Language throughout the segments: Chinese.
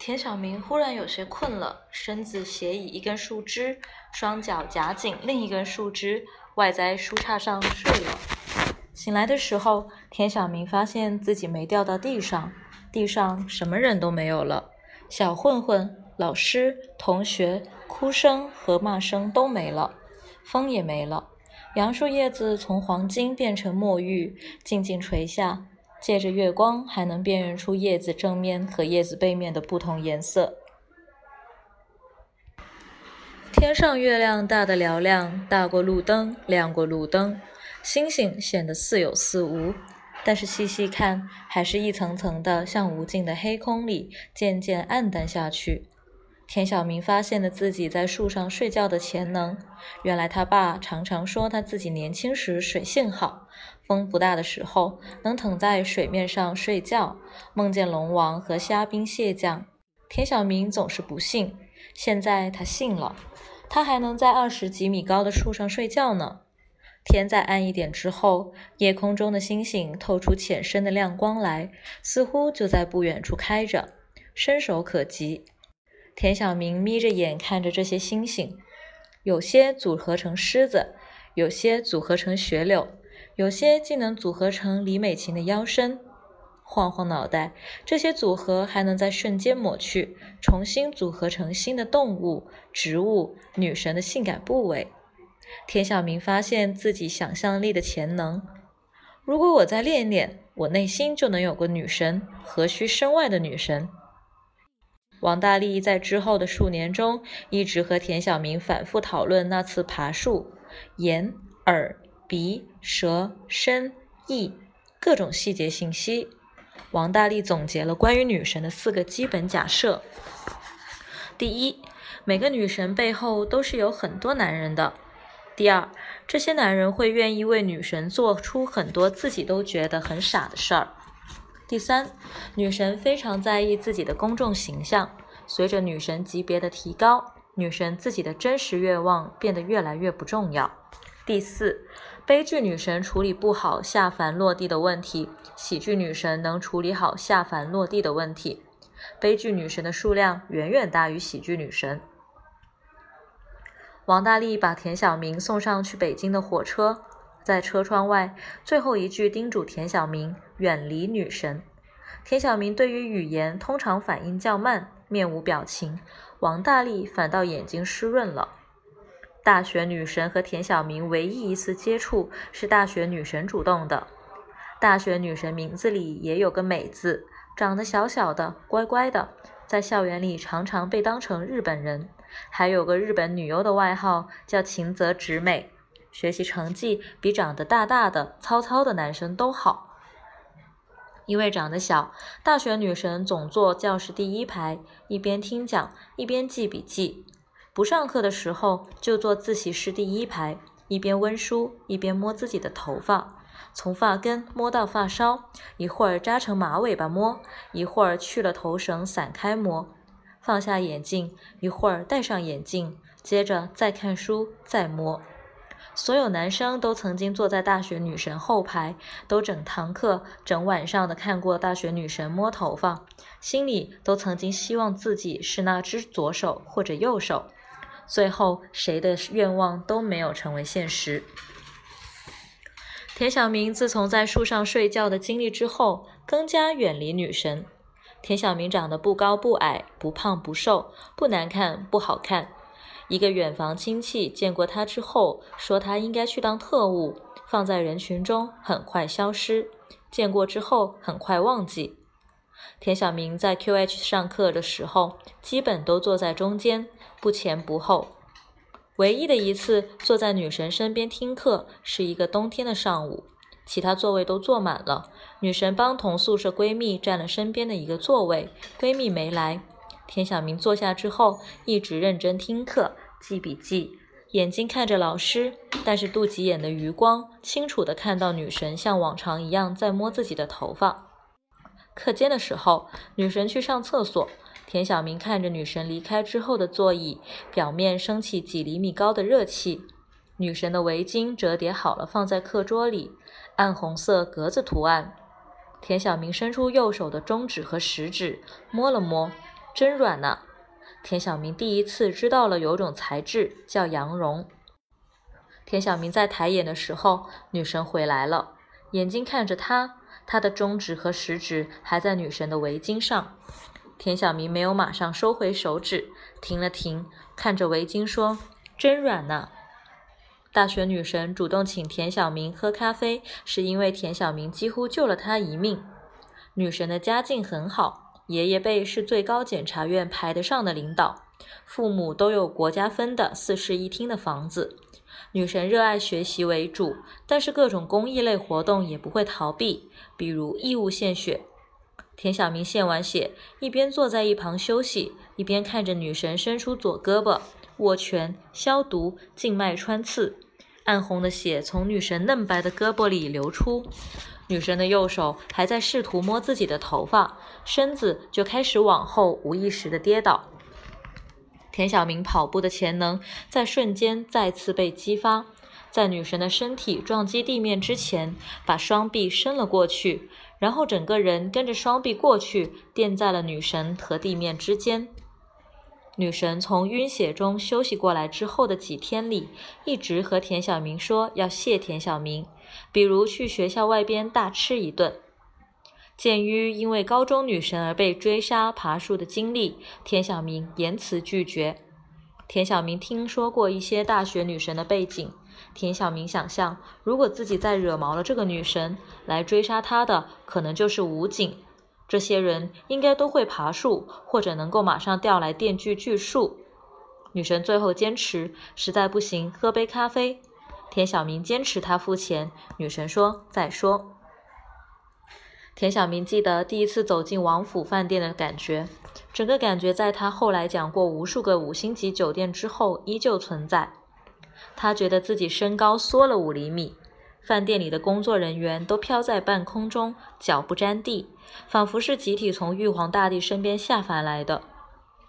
田小明忽然有些困了，身子斜倚一根树枝，双脚夹紧另一根树枝，外在树杈上睡了。醒来的时候，田小明发现自己没掉到地上，地上什么人都没有了，小混混、老师、同学，哭声和骂声都没了，风也没了。杨树叶子从黄金变成墨玉，静静垂下，借着月光还能辨认出叶子正面和叶子背面的不同颜色。天上月亮大得嘹亮，大过路灯，亮过路灯。星星显得似有似无，但是细细看，还是一层层的，像无尽的黑空里渐渐暗淡下去。田小明发现了自己在树上睡觉的潜能。原来他爸常常说他自己年轻时水性好，风不大的时候能躺在水面上睡觉，梦见龙王和虾兵蟹将。田小明总是不信，现在他信了。他还能在二十几米高的树上睡觉呢。天再暗一点之后，夜空中的星星透出浅深的亮光来，似乎就在不远处开着，伸手可及。田小明眯着眼看着这些星星，有些组合成狮子，有些组合成雪柳，有些竟能组合成李美琴的腰身。晃晃脑袋，这些组合还能在瞬间抹去，重新组合成新的动物、植物、女神的性感部位。田小明发现自己想象力的潜能。如果我再练练，我内心就能有个女神，何须身外的女神？王大力在之后的数年中，一直和田小明反复讨论那次爬树，眼、耳、鼻、舌、身、意各种细节信息。王大力总结了关于女神的四个基本假设：第一，每个女神背后都是有很多男人的；第二，这些男人会愿意为女神做出很多自己都觉得很傻的事儿。第三，女神非常在意自己的公众形象。随着女神级别的提高，女神自己的真实愿望变得越来越不重要。第四，悲剧女神处理不好下凡落地的问题，喜剧女神能处理好下凡落地的问题。悲剧女神的数量远远大于喜剧女神。王大力把田小明送上去北京的火车。在车窗外，最后一句叮嘱田小明远离女神。田小明对于语言通常反应较慢，面无表情。王大力反倒眼睛湿润了。大学女神和田晓明唯一一次接触是大学女神主动的。大学女神名字里也有个美字，长得小小的，乖乖的，在校园里常常被当成日本人，还有个日本女优的外号叫晴泽直美。学习成绩比长得大大的、糙糙的男生都好。因为长得小，大学女神总坐教室第一排，一边听讲一边记笔记；不上课的时候就坐自习室第一排，一边温书一边摸自己的头发，从发根摸到发梢，一会儿扎成马尾巴摸，一会儿去了头绳散开摸，放下眼镜，一会儿戴上眼镜，接着再看书再摸。所有男生都曾经坐在大学女神后排，都整堂课、整晚上的看过大学女神摸头发，心里都曾经希望自己是那只左手或者右手。最后，谁的愿望都没有成为现实。田小明自从在树上睡觉的经历之后，更加远离女神。田小明长得不高不矮，不胖不瘦，不难看不好看。一个远房亲戚见过他之后，说他应该去当特务，放在人群中很快消失。见过之后很快忘记。田小明在 QH 上课的时候，基本都坐在中间，不前不后。唯一的一次坐在女神身边听课，是一个冬天的上午，其他座位都坐满了，女神帮同宿舍闺蜜占了身边的一个座位，闺蜜没来。田小明坐下之后，一直认真听课、记笔记，眼睛看着老师，但是肚脐眼的余光清楚地看到女神像往常一样在摸自己的头发。课间的时候，女神去上厕所，田小明看着女神离开之后的座椅，表面升起几厘米高的热气。女神的围巾折叠好了，放在课桌里，暗红色格子图案。田小明伸出右手的中指和食指，摸了摸。真软呐！田小明第一次知道了有种材质叫羊绒。田小明在抬眼的时候，女神回来了，眼睛看着他，他的中指和食指还在女神的围巾上。田小明没有马上收回手指，停了停，看着围巾说：“真软呐。”大学女神主动请田小明喝咖啡，是因为田小明几乎救了她一命。女神的家境很好，爷爷辈是最高检察院排得上的领导，父母都有国家分的四室一厅的房子。女神热爱学习为主，但是各种公益类活动也不会逃避，比如义务献血。田小明献完血，一边坐在一旁休息，一边看着女神伸出左胳膊握拳消毒，静脉穿刺，暗红的血从女神嫩白的胳膊里流出。女神的右手还在试图摸自己的头发，身子就开始往后无意识的跌倒。田小明跑步的潜能在瞬间再次被激发，在女神的身体撞击地面之前，把双臂伸了过去，然后整个人跟着双臂过去，垫在了女神和地面之间。女神从晕血中休息过来之后的几天里，一直和田小明说要谢田小明，比如去学校外边大吃一顿。鉴于因为高中女神而被追杀、爬树的经历，田小明严词拒绝。田小明听说过一些大学女神的背景，田小明想象，如果自己再惹毛了这个女神，来追杀他的可能就是武警。这些人应该都会爬树，或者能够马上调来电锯锯树。女神最后坚持，实在不行喝杯咖啡。田小明坚持他付钱，女神说再说。田小明记得第一次走进王府饭店的感觉，整个感觉在他后来讲过无数个五星级酒店之后依旧存在。他觉得自己身高缩了五厘米，饭店里的工作人员都飘在半空中，脚不沾地，仿佛是集体从玉皇大帝身边下凡来的。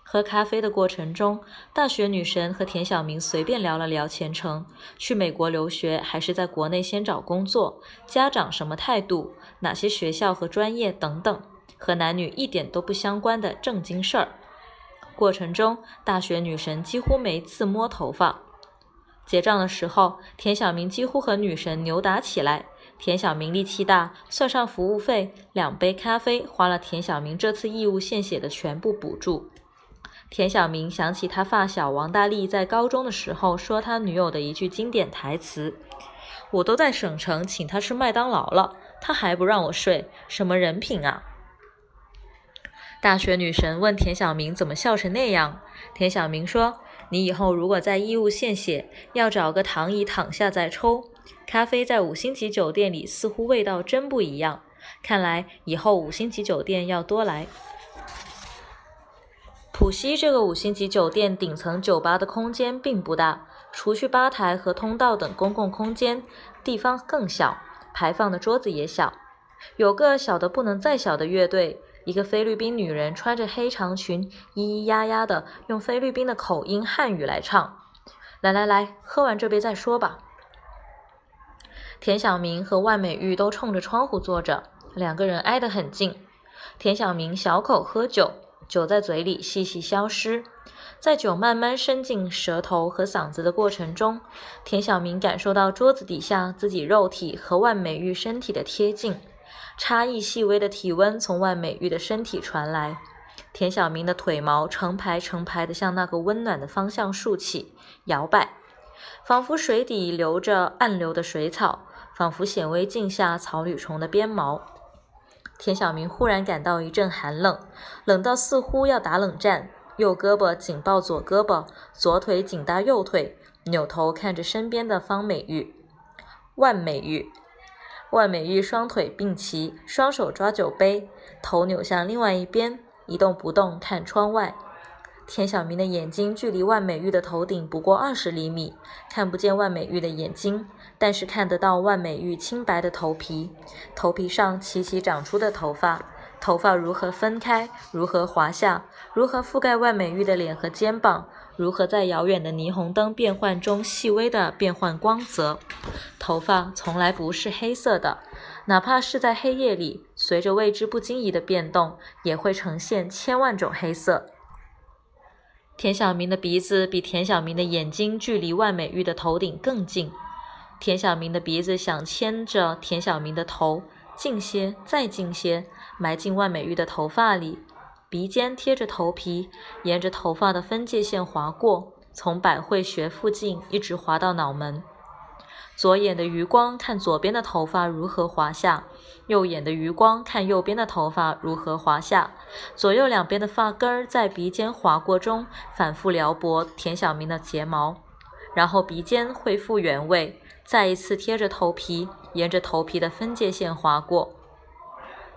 喝咖啡的过程中，大学女神和田小明随便聊了聊前程，去美国留学还是在国内先找工作，家长什么态度，哪些学校和专业等等，和男女一点都不相关的正经事儿。过程中，大学女神几乎没次摸头发。结账的时候，田小明几乎和女神扭打起来。田小明力气大，算上服务费，两杯咖啡花了田小明这次义务献血的全部补助。田小明想起他发小王大力在高中的时候说他女友的一句经典台词：“我都在省城请他吃麦当劳了，他还不让我睡，什么人品啊！”大学女神问田小明怎么笑成那样，田小明说：“你以后如果在医务献血，要找个躺椅躺下再抽。咖啡在五星级酒店里似乎味道真不一样，看来以后五星级酒店要多来。”浦西这个五星级酒店顶层酒吧的空间并不大，除去吧台和通道等公共空间，地方更小，排放的桌子也小。有个小的不能再小的乐队，一个菲律宾女人穿着黑长裙，咿咿呀呀的用菲律宾的口音汉语来唱。来来来，喝完这杯再说吧。田小明和万美玉都冲着窗户坐着，两个人挨得很近。田小明小口喝酒。酒在嘴里细细消失，在酒慢慢伸进舌头和嗓子的过程中，田小明感受到桌子底下自己肉体和万美玉身体的贴近，差异细微的体温从万美玉的身体传来，田小明的腿毛成排成排的向那个温暖的方向竖起，摇摆，仿佛水底流着暗流的水草，仿佛显微镜下草履虫的鞭毛。田小明忽然感到一阵寒冷，冷到似乎要打冷战，右胳膊紧抱左胳膊，左腿紧搭右腿，扭头看着身边的方美玉、万美玉。万美玉双腿并齐，双手抓酒杯，头扭向另外一边，一动不动看窗外。田小明的眼睛距离万美玉的头顶不过二十厘米，看不见万美玉的眼睛，但是看得到万美玉清白的头皮，头皮上齐齐长出的头发，头发如何分开，如何滑下，如何覆盖万美玉的脸和肩膀，如何在遥远的霓虹灯变幻中细微的变换光泽。头发从来不是黑色的，哪怕是在黑夜里，随着未知不经意的变动，也会呈现千万种黑色。田小明的鼻子比田小明的眼睛距离万美玉的头顶更近。田小明的鼻子想牵着田小明的头近些，再近些，埋进万美玉的头发里。鼻尖贴着头皮，沿着头发的分界线划过，从百会穴附近一直滑到脑门。左眼的余光看左边的头发如何滑下，右眼的余光看右边的头发如何滑下。左右两边的发根儿在鼻尖划过中反复撩拨田小明的睫毛，然后鼻尖恢复原位，再一次贴着头皮，沿着头皮的分界线划过。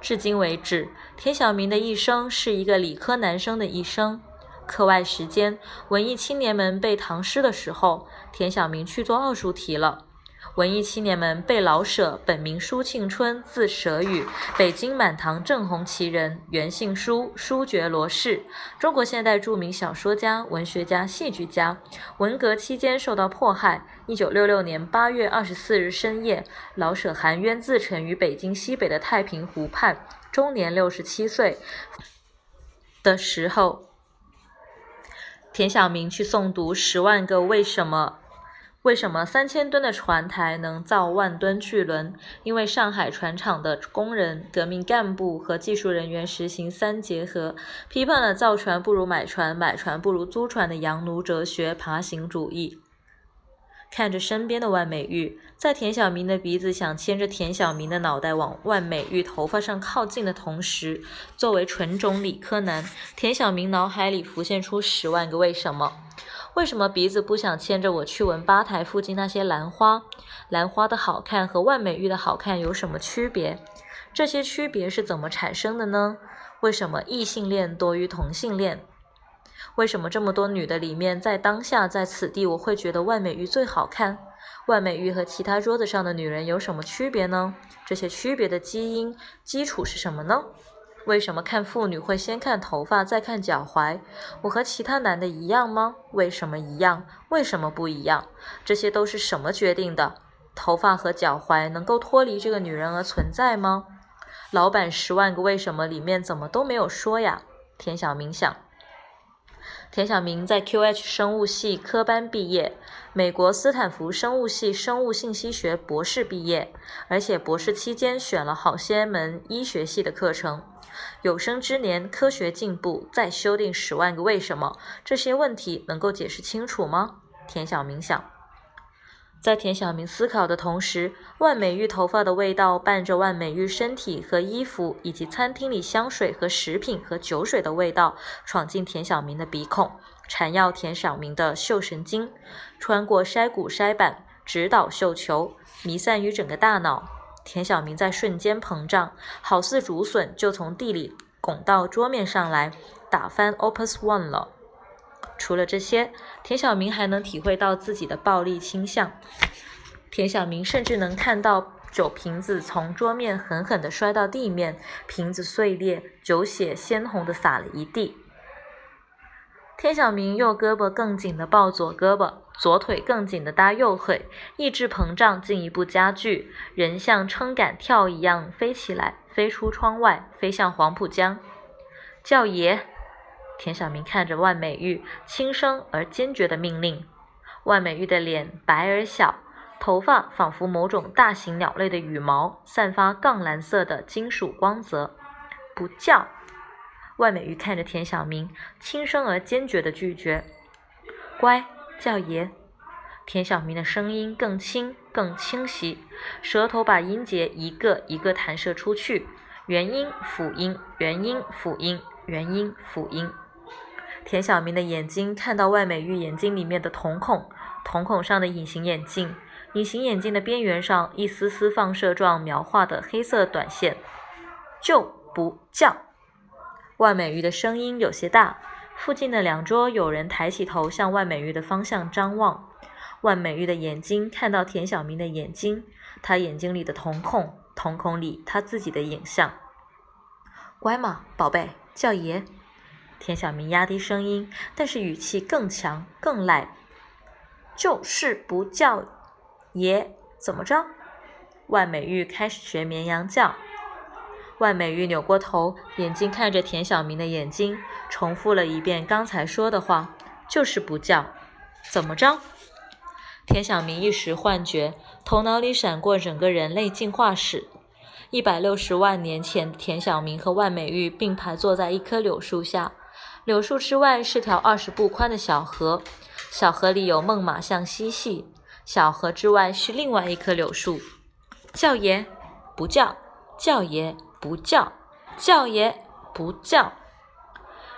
至今为止，田晓明的一生是一个理科男生的一生。课外时间，文艺青年们背唐诗的时候，田晓明去做奥数题了。文艺青年们背老舍，本名舒庆春，字舍予，北京满堂正红旗人，原姓舒，舒觉罗氏，中国现代著名小说家、文学家、戏剧家。文革期间受到迫害，一九六六年八月二十四日深夜，老舍含冤自沉于北京西北的太平湖畔，终年六十七岁的时候，田小明去诵读《十万个为什么》。为什么三千吨的船台能造万吨巨轮？因为上海船厂的工人、革命干部和技术人员实行三结合，批判了造船不如买船、买船不如租船的洋奴哲学、爬行主义。看着身边的万美玉，在田小明的鼻子想牵着田小明的脑袋往万美玉头发上靠近的同时，作为纯种理科男，田小明脑海里浮现出十万个为什么。为什么鼻子不想牵着我去闻吧台附近那些兰花？兰花的好看和万美玉的好看有什么区别？这些区别是怎么产生的呢？为什么异性恋多于同性恋？为什么这么多女的里面，在当下在此地，我会觉得万美玉最好看？万美玉和其他桌子上的女人有什么区别呢？这些区别的基因基础是什么呢？为什么看妇女会先看头发再看脚踝？我和其他男的一样吗？为什么一样？为什么不一样？这些都是什么决定的？头发和脚踝能够脱离这个女人而存在吗？老板十万个为什么里面怎么都没有说呀？田小明想。田小明在 QH 生物系科班毕业，美国斯坦福生物系生物信息学博士毕业，而且博士期间选了好些门医学系的课程。有生之年，科学进步，再修订十万个为什么，这些问题能够解释清楚吗？田小明想。在田小明思考的同时，万美玉头发的味道伴着万美玉身体和衣服，以及餐厅里香水和食品和酒水的味道，闯进田小明的鼻孔，缠绕田小明的嗅神经，穿过筛骨筛板，直捣嗅球，弥散于整个大脑。田小明在瞬间膨胀，好似竹笋就从地里拱到桌面上来，打翻 Opus One 了。除了这些，田小明还能体会到自己的暴力倾向。田小明甚至能看到酒瓶子从桌面狠狠地摔到地面，瓶子碎裂，酒血鲜红的洒了一地。田小明右胳膊更紧地抱左胳膊，左腿更紧地搭右腿，意志膨胀进一步加剧，人像撑杆跳一样飞起来，飞出窗外，飞向黄浦江。叫爷！田小明看着万美玉，轻声而坚决的命令。万美玉的脸白而小，头发仿佛某种大型鸟类的羽毛，散发杠蓝色的金属光泽。不叫！万美玉看着田小明，轻声而坚决的拒绝。乖，叫爷。田小明的声音更轻、更清晰，舌头把音节一个一个弹射出去，元音、辅音、元音、辅音、元音、辅音。田小明的眼睛看到万美玉眼睛里面的瞳孔，瞳孔上的隐形眼镜，隐形眼镜的边缘上一丝丝放射状描画的黑色短线。就不叫！万美玉的声音有些大，附近的两桌有人抬起头向万美玉的方向张望。万美玉的眼睛看到田小明的眼睛，他眼睛里的瞳孔，瞳孔里他自己的影像。乖嘛，宝贝，叫爷。田小明压低声音，但是语气更强更赖：“就是不叫爷，怎么着？”万美玉开始学绵羊叫。万美玉扭过头，眼睛看着田小明的眼睛，重复了一遍刚才说的话：“就是不叫，怎么着？”田小明一时幻觉，头脑里闪过整个人类进化史。一百六十万年前，田小明和万美玉并排坐在一棵柳树下。柳树之外是条二十步宽的小河，小河里有猛犸象嬉戏。小河之外是另外一棵柳树。叫爷不叫，叫爷不叫，叫也不叫。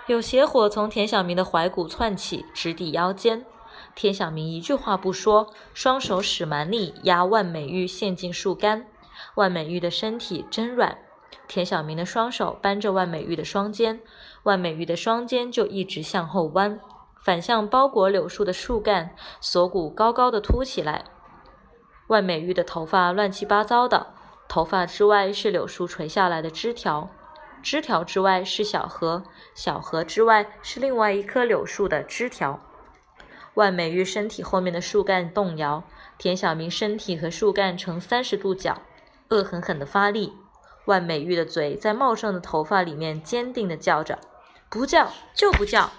有邪火从田小明的怀骨窜起，直抵腰间。田小明一句话不说，双手使蛮力压万美玉陷进树干。万美玉的身体真软。田小明的双手扳着万美玉的双肩，万美玉的双肩就一直向后弯，反向包裹柳树的树干，锁骨高高的凸起来。万美玉的头发乱七八糟的，头发之外是柳树垂下来的枝条，枝条之外是小河，小河之外是另外一棵柳树的枝条。万美玉身体后面的树干动摇，田小明身体和树干成三十度角，恶狠狠地发力。万美玉的嘴在茂盛的头发里面坚定地叫着：“不叫就不叫。”